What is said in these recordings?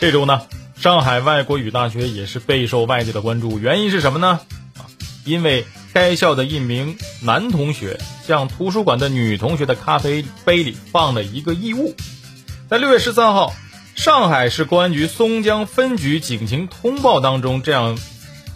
这周呢，上海外国语大学也是备受外界的关注，原因是什么呢？啊，因为该校的一名男同学向图书馆的女同学的咖啡杯里放了一个异物。在六月十三号，上海市公安局松江分局警情通报当中这样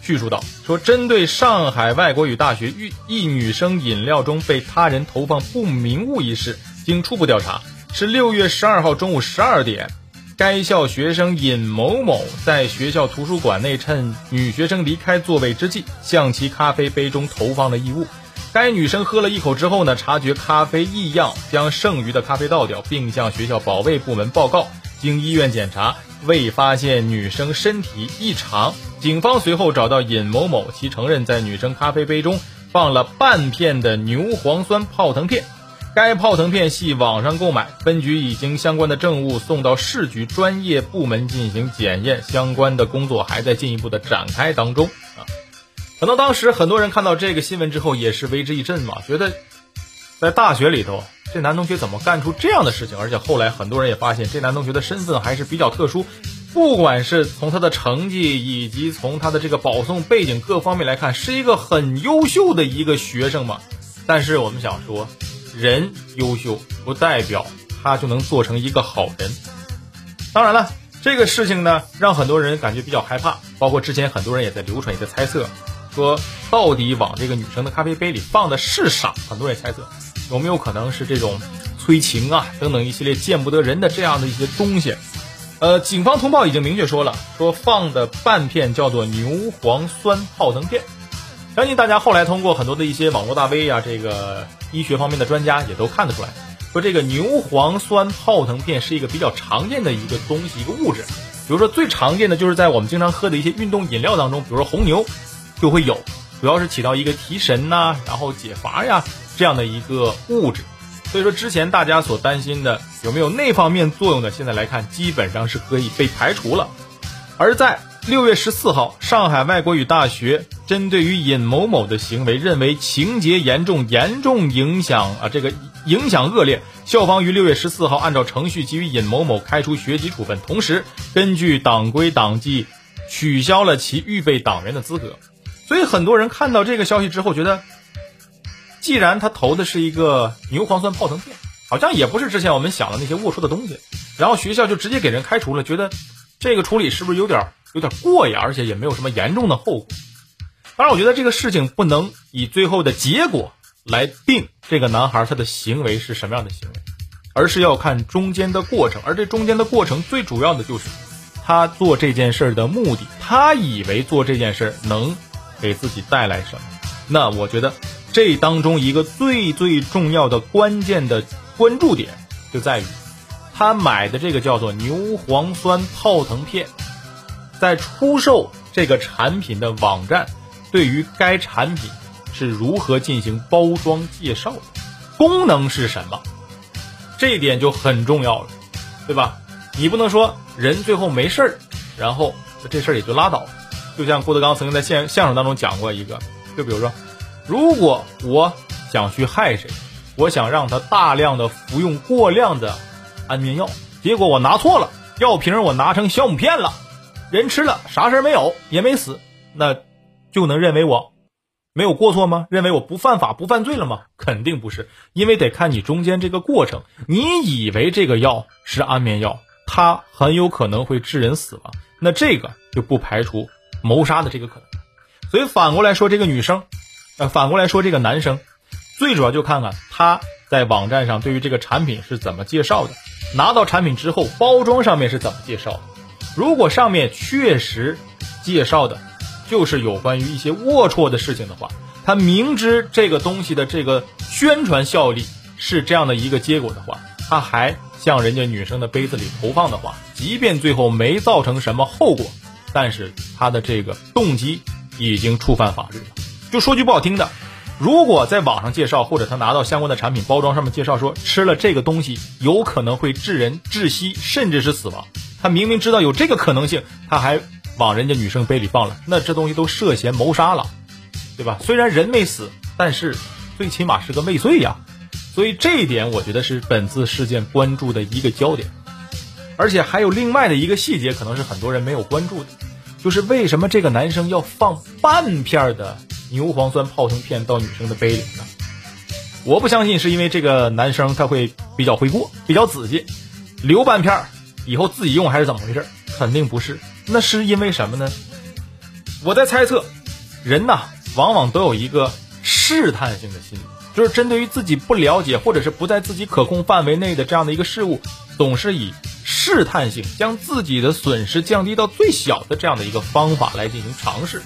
叙述道：说针对上海外国语大学一一女生饮料中被他人投放不明物一事，经初步调查。是六月十二号中午十二点，该校学生尹某某在学校图书馆内，趁女学生离开座位之际，向其咖啡杯中投放了异物。该女生喝了一口之后呢，察觉咖啡异样，将剩余的咖啡倒掉，并向学校保卫部门报告。经医院检查，未发现女生身体异常。警方随后找到尹某某，其承认在女生咖啡杯中放了半片的牛磺酸泡腾片。该泡腾片系网上购买，分局已经相关的证物送到市局专业部门进行检验，相关的工作还在进一步的展开当中啊。可能当时很多人看到这个新闻之后也是为之一振嘛，觉得在大学里头这男同学怎么干出这样的事情？而且后来很多人也发现这男同学的身份还是比较特殊，不管是从他的成绩以及从他的这个保送背景各方面来看，是一个很优秀的一个学生嘛。但是我们想说。人优秀不代表他就能做成一个好人。当然了，这个事情呢，让很多人感觉比较害怕。包括之前很多人也在流传一个猜测，说到底往这个女生的咖啡杯里放的是啥？很多人猜测有没有可能是这种催情啊等等一系列见不得人的这样的一些东西。呃，警方通报已经明确说了，说放的半片叫做牛磺酸泡腾片。相信大家后来通过很多的一些网络大 V 啊，这个医学方面的专家也都看得出来，说这个牛磺酸泡腾片是一个比较常见的一个东西，一个物质。比如说最常见的就是在我们经常喝的一些运动饮料当中，比如说红牛就会有，主要是起到一个提神呐，然后解乏呀这样的一个物质。所以说之前大家所担心的有没有那方面作用的，现在来看基本上是可以被排除了。而在六月十四号，上海外国语大学针对于尹某某的行为，认为情节严重，严重影响啊，这个影响恶劣。校方于六月十四号按照程序给予尹某某开除学籍处分，同时根据党规党纪取消了其预备党员的资格。所以很多人看到这个消息之后，觉得既然他投的是一个牛磺酸泡腾片，好像也不是之前我们想的那些龌龊的东西，然后学校就直接给人开除了，觉得这个处理是不是有点？有点过呀，而且也没有什么严重的后果。当然，我觉得这个事情不能以最后的结果来定这个男孩他的行为是什么样的行为，而是要看中间的过程。而这中间的过程最主要的就是他做这件事的目的。他以为做这件事能给自己带来什么？那我觉得这当中一个最最重要的关键的关注点就在于他买的这个叫做牛磺酸泡腾片。在出售这个产品的网站，对于该产品是如何进行包装介绍的，功能是什么，这一点就很重要了，对吧？你不能说人最后没事儿，然后这事儿也就拉倒了。就像郭德纲曾经在相相声当中讲过一个，就比如说，如果我想去害谁，我想让他大量的服用过量的安眠药，结果我拿错了，药瓶我拿成酵母片了。人吃了啥事儿没有，也没死，那就能认为我没有过错吗？认为我不犯法不犯罪了吗？肯定不是，因为得看你中间这个过程。你以为这个药是安眠药，它很有可能会致人死亡，那这个就不排除谋杀的这个可能。所以反过来说，这个女生，呃，反过来说这个男生，最主要就看看他在网站上对于这个产品是怎么介绍的，拿到产品之后包装上面是怎么介绍的。如果上面确实介绍的，就是有关于一些龌龊的事情的话，他明知这个东西的这个宣传效力是这样的一个结果的话，他还向人家女生的杯子里投放的话，即便最后没造成什么后果，但是他的这个动机已经触犯法律了。就说句不好听的，如果在网上介绍或者他拿到相关的产品包装上面介绍说吃了这个东西有可能会致人窒息，甚至是死亡。他明明知道有这个可能性，他还往人家女生杯里放了，那这东西都涉嫌谋杀了，对吧？虽然人没死，但是最起码是个未遂呀。所以这一点，我觉得是本次事件关注的一个焦点。而且还有另外的一个细节，可能是很多人没有关注的，就是为什么这个男生要放半片的牛磺酸泡腾片到女生的杯里呢？我不相信是因为这个男生他会比较会过，比较仔细，留半片儿以后自己用还是怎么回事？肯定不是，那是因为什么呢？我在猜测，人呐，往往都有一个试探性的心理，就是针对于自己不了解或者是不在自己可控范围内的这样的一个事物。总是以试探性将自己的损失降低到最小的这样的一个方法来进行尝试，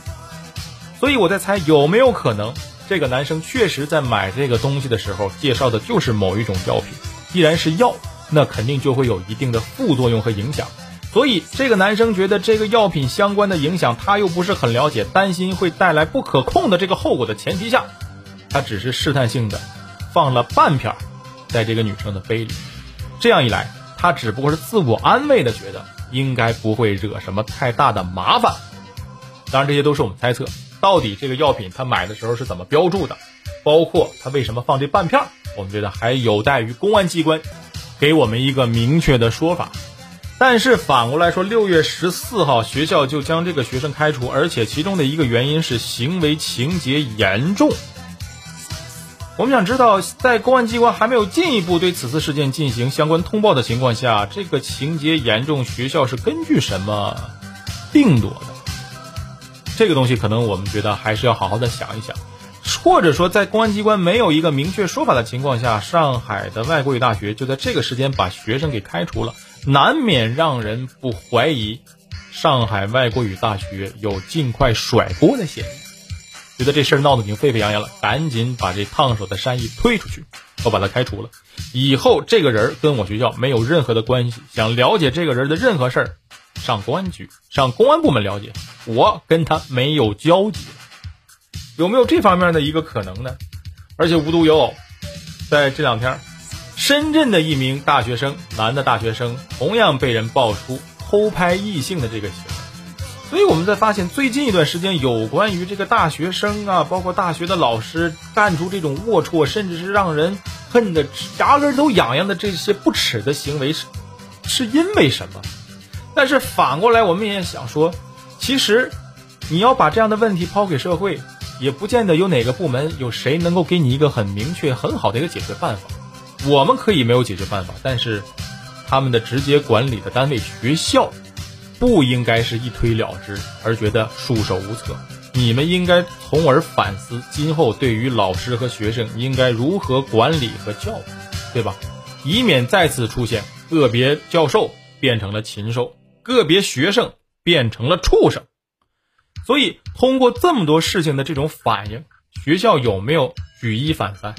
所以我在猜有没有可能这个男生确实在买这个东西的时候介绍的就是某一种药品，既然是药，那肯定就会有一定的副作用和影响，所以这个男生觉得这个药品相关的影响他又不是很了解，担心会带来不可控的这个后果的前提下，他只是试探性的放了半片儿在这个女生的杯里，这样一来。他只不过是自我安慰的，觉得应该不会惹什么太大的麻烦。当然，这些都是我们猜测。到底这个药品他买的时候是怎么标注的？包括他为什么放这半片儿我们觉得还有待于公安机关给我们一个明确的说法。但是反过来说，六月十四号学校就将这个学生开除，而且其中的一个原因是行为情节严重。我们想知道，在公安机关还没有进一步对此次事件进行相关通报的情况下，这个情节严重，学校是根据什么定夺的？这个东西可能我们觉得还是要好好的想一想，或者说，在公安机关没有一个明确说法的情况下，上海的外国语大学就在这个时间把学生给开除了，难免让人不怀疑上海外国语大学有尽快甩锅的嫌疑。觉得这事儿闹得已经沸沸扬扬了，赶紧把这烫手的山芋推出去，我把他开除了。以后这个人跟我学校没有任何的关系，想了解这个人的任何事儿，上公安局、上公安部门了解。我跟他没有交集，有没有这方面的一个可能呢？而且无独有偶，在这两天，深圳的一名大学生，男的大学生，同样被人爆出偷拍异性的这个行为。所以我们在发现最近一段时间有关于这个大学生啊，包括大学的老师干出这种龌龊，甚至是让人恨得牙根都痒痒的这些不耻的行为，是是因为什么？但是反过来，我们也想说，其实你要把这样的问题抛给社会，也不见得有哪个部门有谁能够给你一个很明确、很好的一个解决办法。我们可以没有解决办法，但是他们的直接管理的单位学校。不应该是一推了之而觉得束手无策，你们应该从而反思今后对于老师和学生应该如何管理和教育，对吧？以免再次出现个别教授变成了禽兽，个别学生变成了畜生。所以，通过这么多事情的这种反应，学校有没有举一反三？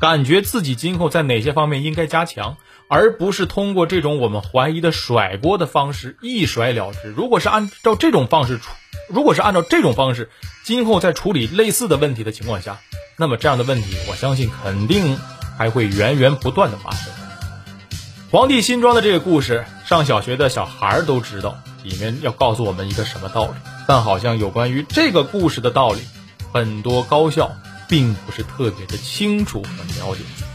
感觉自己今后在哪些方面应该加强？而不是通过这种我们怀疑的甩锅的方式一甩了之。如果是按照这种方式处，如果是按照这种方式，今后在处理类似的问题的情况下，那么这样的问题，我相信肯定还会源源不断的发生。皇帝新装的这个故事，上小学的小孩都知道，里面要告诉我们一个什么道理？但好像有关于这个故事的道理，很多高校并不是特别的清楚和了解。